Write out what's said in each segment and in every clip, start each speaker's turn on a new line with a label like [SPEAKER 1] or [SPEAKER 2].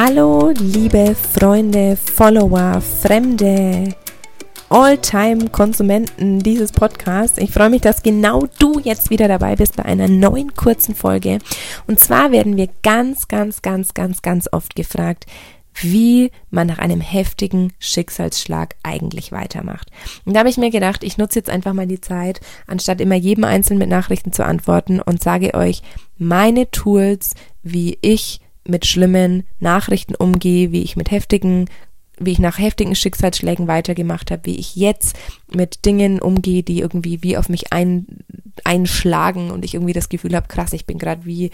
[SPEAKER 1] Hallo, liebe Freunde, Follower, Fremde, All-Time-Konsumenten dieses Podcasts. Ich freue mich, dass genau du jetzt wieder dabei bist bei einer neuen kurzen Folge. Und zwar werden wir ganz, ganz, ganz, ganz, ganz oft gefragt, wie man nach einem heftigen Schicksalsschlag eigentlich weitermacht. Und da habe ich mir gedacht, ich nutze jetzt einfach mal die Zeit, anstatt immer jedem Einzelnen mit Nachrichten zu antworten und sage euch meine Tools, wie ich mit schlimmen Nachrichten umgehe, wie ich mit heftigen wie ich nach heftigen Schicksalsschlägen weitergemacht habe, wie ich jetzt mit Dingen umgehe, die irgendwie wie auf mich ein, einschlagen und ich irgendwie das Gefühl habe, krass, ich bin gerade wie,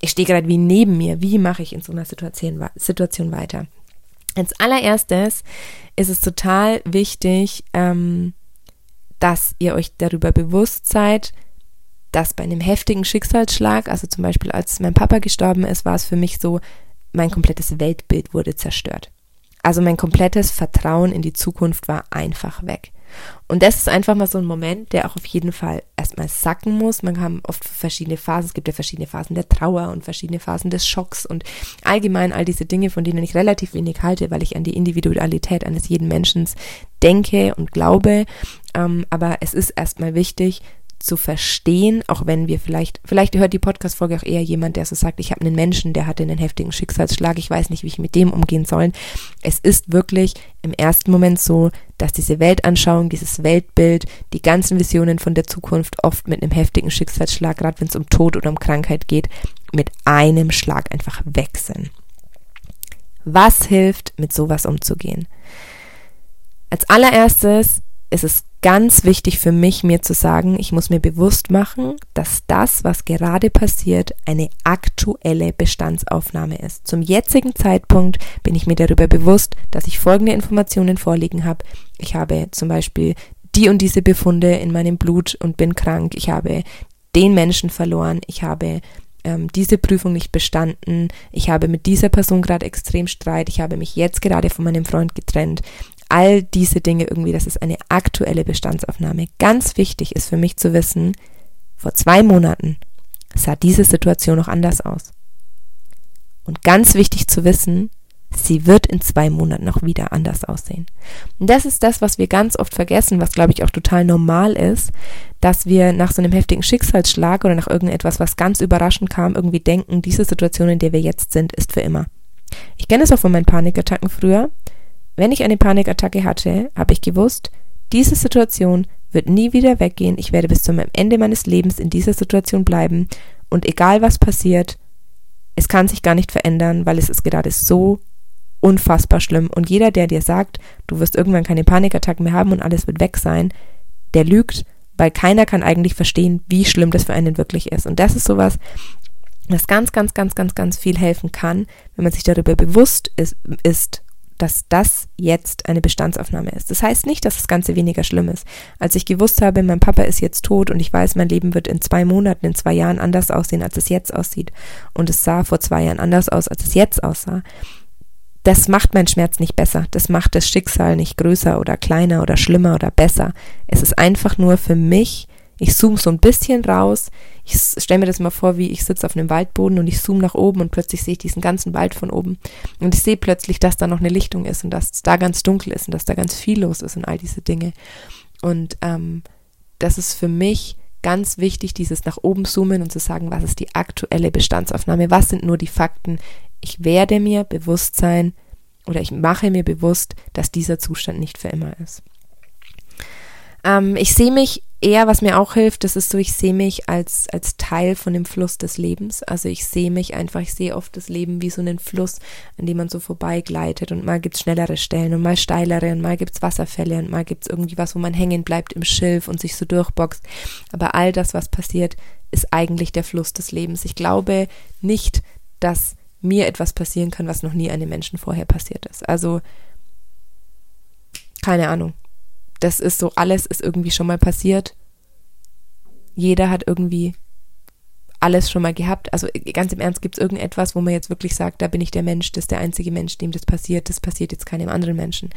[SPEAKER 1] ich stehe gerade wie neben mir. Wie mache ich in so einer Situation, Situation weiter? Als allererstes ist es total wichtig, ähm, dass ihr euch darüber bewusst seid, dass bei einem heftigen Schicksalsschlag, also zum Beispiel als mein Papa gestorben ist, war es für mich so, mein komplettes Weltbild wurde zerstört. Also mein komplettes Vertrauen in die Zukunft war einfach weg. Und das ist einfach mal so ein Moment, der auch auf jeden Fall erstmal sacken muss. Man kann oft verschiedene Phasen, es gibt ja verschiedene Phasen der Trauer und verschiedene Phasen des Schocks und allgemein all diese Dinge, von denen ich relativ wenig halte, weil ich an die Individualität eines jeden Menschen denke und glaube. Ähm, aber es ist erstmal wichtig, zu verstehen, auch wenn wir vielleicht, vielleicht hört die Podcast-Folge auch eher jemand, der so sagt, ich habe einen Menschen, der hatte einen heftigen Schicksalsschlag, ich weiß nicht, wie ich mit dem umgehen soll. Es ist wirklich im ersten Moment so, dass diese Weltanschauung, dieses Weltbild, die ganzen Visionen von der Zukunft oft mit einem heftigen Schicksalsschlag, gerade wenn es um Tod oder um Krankheit geht, mit einem Schlag einfach weg sind. Was hilft, mit sowas umzugehen? Als allererstes ist es ganz wichtig für mich, mir zu sagen, ich muss mir bewusst machen, dass das, was gerade passiert, eine aktuelle Bestandsaufnahme ist. Zum jetzigen Zeitpunkt bin ich mir darüber bewusst, dass ich folgende Informationen vorliegen habe. Ich habe zum Beispiel die und diese Befunde in meinem Blut und bin krank. Ich habe den Menschen verloren. Ich habe ähm, diese Prüfung nicht bestanden. Ich habe mit dieser Person gerade extrem Streit. Ich habe mich jetzt gerade von meinem Freund getrennt all diese Dinge irgendwie, das ist eine aktuelle Bestandsaufnahme. Ganz wichtig ist für mich zu wissen, vor zwei Monaten sah diese Situation noch anders aus. Und ganz wichtig zu wissen, sie wird in zwei Monaten noch wieder anders aussehen. Und das ist das, was wir ganz oft vergessen, was glaube ich auch total normal ist, dass wir nach so einem heftigen Schicksalsschlag oder nach irgendetwas, was ganz überraschend kam, irgendwie denken, diese Situation, in der wir jetzt sind, ist für immer. Ich kenne es auch von meinen Panikattacken früher. Wenn ich eine Panikattacke hatte, habe ich gewusst, diese Situation wird nie wieder weggehen. Ich werde bis zum Ende meines Lebens in dieser Situation bleiben. Und egal was passiert, es kann sich gar nicht verändern, weil es ist gerade so unfassbar schlimm. Und jeder, der dir sagt, du wirst irgendwann keine Panikattacken mehr haben und alles wird weg sein, der lügt, weil keiner kann eigentlich verstehen, wie schlimm das für einen wirklich ist. Und das ist sowas, was ganz, ganz, ganz, ganz, ganz viel helfen kann, wenn man sich darüber bewusst ist, ist dass das jetzt eine Bestandsaufnahme ist. Das heißt nicht, dass das Ganze weniger schlimm ist. Als ich gewusst habe, mein Papa ist jetzt tot und ich weiß, mein Leben wird in zwei Monaten, in zwei Jahren anders aussehen, als es jetzt aussieht. Und es sah vor zwei Jahren anders aus, als es jetzt aussah. Das macht meinen Schmerz nicht besser. Das macht das Schicksal nicht größer oder kleiner oder schlimmer oder besser. Es ist einfach nur für mich ich zoome so ein bisschen raus. Ich stelle mir das mal vor, wie ich sitze auf einem Waldboden und ich zoome nach oben und plötzlich sehe ich diesen ganzen Wald von oben. Und ich sehe plötzlich, dass da noch eine Lichtung ist und dass es da ganz dunkel ist und dass da ganz viel los ist und all diese Dinge. Und ähm, das ist für mich ganz wichtig, dieses nach oben zoomen und zu sagen, was ist die aktuelle Bestandsaufnahme, was sind nur die Fakten. Ich werde mir bewusst sein oder ich mache mir bewusst, dass dieser Zustand nicht für immer ist. Ähm, ich sehe mich eher, was mir auch hilft, das ist so, ich sehe mich als, als Teil von dem Fluss des Lebens. Also ich sehe mich einfach, ich sehe oft das Leben wie so einen Fluss, an dem man so vorbeigleitet und mal gibt's schnellere Stellen und mal steilere und mal gibt's Wasserfälle und mal gibt's irgendwie was, wo man hängen bleibt im Schilf und sich so durchboxt. Aber all das, was passiert, ist eigentlich der Fluss des Lebens. Ich glaube nicht, dass mir etwas passieren kann, was noch nie einem Menschen vorher passiert ist. Also keine Ahnung das ist so, alles ist irgendwie schon mal passiert. Jeder hat irgendwie alles schon mal gehabt. Also ganz im Ernst, gibt es irgendetwas, wo man jetzt wirklich sagt, da bin ich der Mensch, das ist der einzige Mensch, dem das passiert, das passiert jetzt keinem anderen Menschen.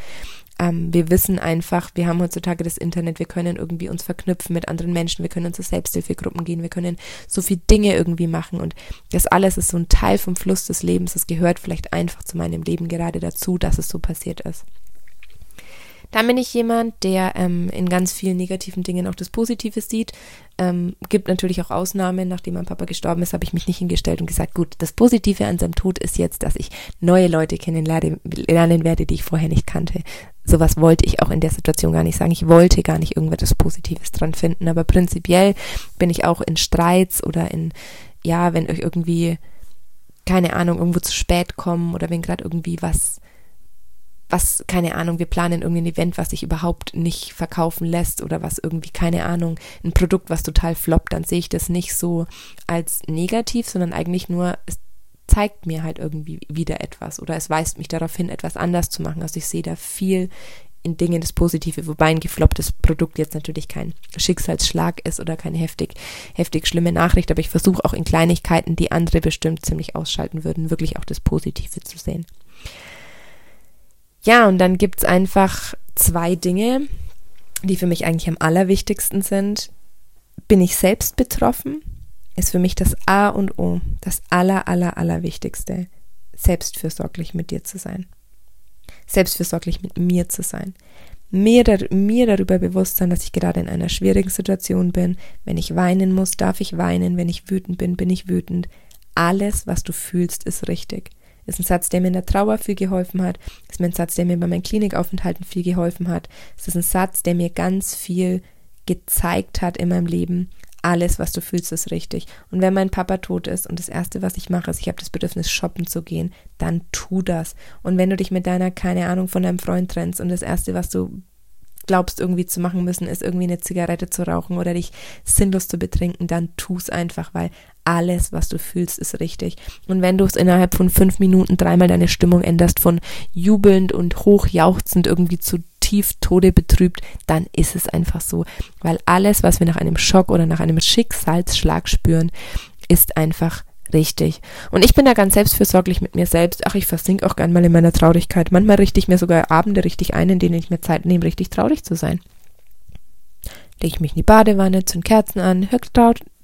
[SPEAKER 1] Ähm, wir wissen einfach, wir haben heutzutage das Internet, wir können irgendwie uns verknüpfen mit anderen Menschen, wir können unsere Selbsthilfegruppen gehen, wir können so viele Dinge irgendwie machen und das alles ist so ein Teil vom Fluss des Lebens, das gehört vielleicht einfach zu meinem Leben gerade dazu, dass es so passiert ist. Dann bin ich jemand, der ähm, in ganz vielen negativen Dingen auch das Positive sieht. Ähm, gibt natürlich auch Ausnahmen. Nachdem mein Papa gestorben ist, habe ich mich nicht hingestellt und gesagt, gut, das Positive an seinem Tod ist jetzt, dass ich neue Leute kennenlernen werde, die ich vorher nicht kannte. Sowas wollte ich auch in der Situation gar nicht sagen. Ich wollte gar nicht irgendwas Positives dran finden. Aber prinzipiell bin ich auch in Streits oder in, ja, wenn euch irgendwie, keine Ahnung, irgendwo zu spät kommen oder wenn gerade irgendwie was was, keine Ahnung, wir planen irgendein Event, was sich überhaupt nicht verkaufen lässt oder was irgendwie, keine Ahnung, ein Produkt, was total floppt, dann sehe ich das nicht so als negativ, sondern eigentlich nur, es zeigt mir halt irgendwie wieder etwas oder es weist mich darauf hin, etwas anders zu machen. Also ich sehe da viel in Dingen das Positive, wobei ein geflopptes Produkt jetzt natürlich kein Schicksalsschlag ist oder keine heftig, heftig schlimme Nachricht, aber ich versuche auch in Kleinigkeiten, die andere bestimmt ziemlich ausschalten würden, wirklich auch das Positive zu sehen. Ja, und dann gibt's einfach zwei Dinge, die für mich eigentlich am allerwichtigsten sind. Bin ich selbst betroffen? Ist für mich das A und O, das aller, aller, allerwichtigste, selbstfürsorglich mit dir zu sein. Selbstfürsorglich mit mir zu sein. Mir, mir darüber bewusst sein, dass ich gerade in einer schwierigen Situation bin. Wenn ich weinen muss, darf ich weinen. Wenn ich wütend bin, bin ich wütend. Alles, was du fühlst, ist richtig ist ein Satz, der mir in der Trauer viel geholfen hat. Ist mir ein Satz, der mir bei meinen Klinikaufenthalten viel geholfen hat. Es ist ein Satz, der mir ganz viel gezeigt hat in meinem Leben. Alles, was du fühlst, ist richtig. Und wenn mein Papa tot ist und das Erste, was ich mache, ist, ich habe das Bedürfnis, shoppen zu gehen, dann tu das. Und wenn du dich mit deiner, keine Ahnung, von deinem Freund trennst und das Erste, was du glaubst irgendwie zu machen müssen, ist irgendwie eine Zigarette zu rauchen oder dich sinnlos zu betrinken, dann tu es einfach, weil alles, was du fühlst, ist richtig. Und wenn du es innerhalb von fünf Minuten dreimal deine Stimmung änderst, von jubelnd und hochjauchzend irgendwie zu tief Tode betrübt, dann ist es einfach so. Weil alles, was wir nach einem Schock oder nach einem Schicksalsschlag spüren, ist einfach richtig. Und ich bin da ganz selbstfürsorglich mit mir selbst. Ach, ich versink auch gern mal in meiner Traurigkeit. Manchmal richte ich mir sogar Abende richtig ein, in denen ich mir Zeit nehme, richtig traurig zu sein. Lege ich mich in die Badewanne, zünd Kerzen an, hör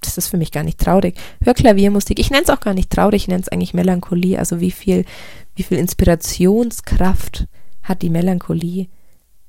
[SPEAKER 1] das ist für mich gar nicht traurig. Hör Klaviermusik. Ich nenne es auch gar nicht traurig, ich nenne es eigentlich Melancholie. Also wie viel, wie viel Inspirationskraft hat die Melancholie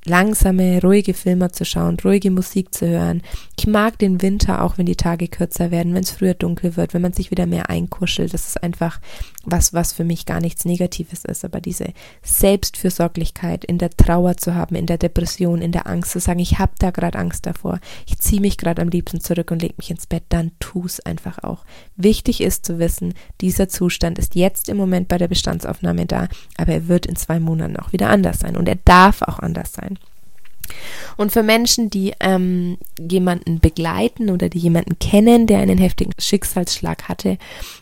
[SPEAKER 1] langsame, ruhige Filme zu schauen, ruhige Musik zu hören. Ich mag den Winter auch, wenn die Tage kürzer werden, wenn es früher dunkel wird, wenn man sich wieder mehr einkuschelt. Das ist einfach was, was für mich gar nichts Negatives ist. Aber diese Selbstfürsorglichkeit in der Trauer zu haben, in der Depression, in der Angst zu sagen, ich habe da gerade Angst davor, ich ziehe mich gerade am liebsten zurück und leg mich ins Bett, dann tu es einfach auch. Wichtig ist zu wissen, dieser Zustand ist jetzt im Moment bei der Bestandsaufnahme da, aber er wird in zwei Monaten auch wieder anders sein und er darf auch anders sein. Und für Menschen, die ähm, jemanden begleiten oder die jemanden kennen, der einen heftigen Schicksalsschlag hatte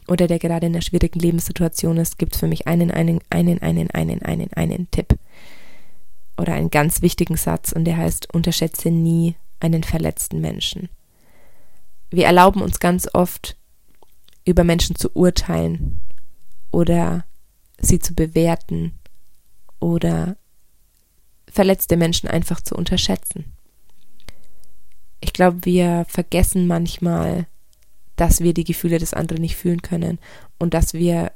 [SPEAKER 1] oder der gerade in einer schwierigen Lebenssituation ist, gibt es für mich einen, einen, einen, einen, einen, einen, einen Tipp oder einen ganz wichtigen Satz und der heißt, unterschätze nie einen verletzten Menschen. Wir erlauben uns ganz oft, über Menschen zu urteilen oder sie zu bewerten oder verletzte Menschen einfach zu unterschätzen. Ich glaube, wir vergessen manchmal, dass wir die Gefühle des anderen nicht fühlen können und dass wir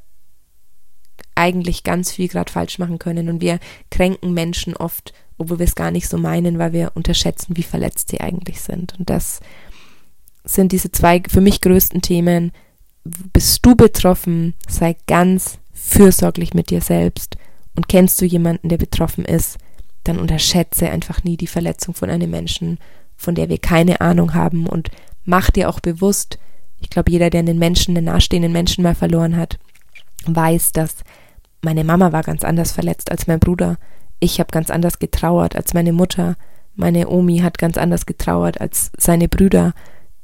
[SPEAKER 1] eigentlich ganz viel gerade falsch machen können und wir kränken Menschen oft, obwohl wir es gar nicht so meinen, weil wir unterschätzen, wie verletzt sie eigentlich sind. Und das sind diese zwei für mich größten Themen. Bist du betroffen? Sei ganz fürsorglich mit dir selbst. Und kennst du jemanden, der betroffen ist? Dann unterschätze einfach nie die Verletzung von einem Menschen, von der wir keine Ahnung haben und mach dir auch bewusst, ich glaube, jeder, der einen Menschen, einen nahestehenden Menschen mal verloren hat, weiß, dass meine Mama war ganz anders verletzt als mein Bruder. Ich habe ganz anders getrauert als meine Mutter. Meine Omi hat ganz anders getrauert als seine Brüder.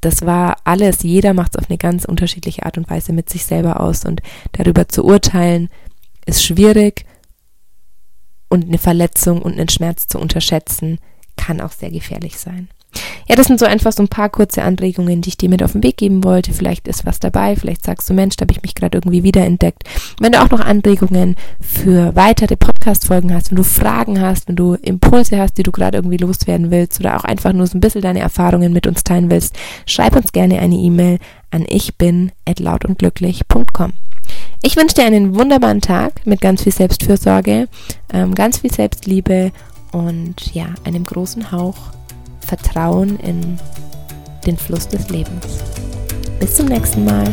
[SPEAKER 1] Das war alles, jeder macht es auf eine ganz unterschiedliche Art und Weise mit sich selber aus und darüber zu urteilen ist schwierig und eine Verletzung und einen Schmerz zu unterschätzen, kann auch sehr gefährlich sein. Ja, das sind so einfach so ein paar kurze Anregungen, die ich dir mit auf den Weg geben wollte. Vielleicht ist was dabei, vielleicht sagst du, Mensch, da habe ich mich gerade irgendwie wiederentdeckt. Wenn du auch noch Anregungen für weitere Podcast-Folgen hast, wenn du Fragen hast, wenn du Impulse hast, die du gerade irgendwie loswerden willst oder auch einfach nur so ein bisschen deine Erfahrungen mit uns teilen willst, schreib uns gerne eine E-Mail an ich bin lautundglücklich.com. Ich wünsche dir einen wunderbaren Tag mit ganz viel Selbstfürsorge, ähm, ganz viel Selbstliebe und ja, einem großen Hauch Vertrauen in den Fluss des Lebens. Bis zum nächsten Mal.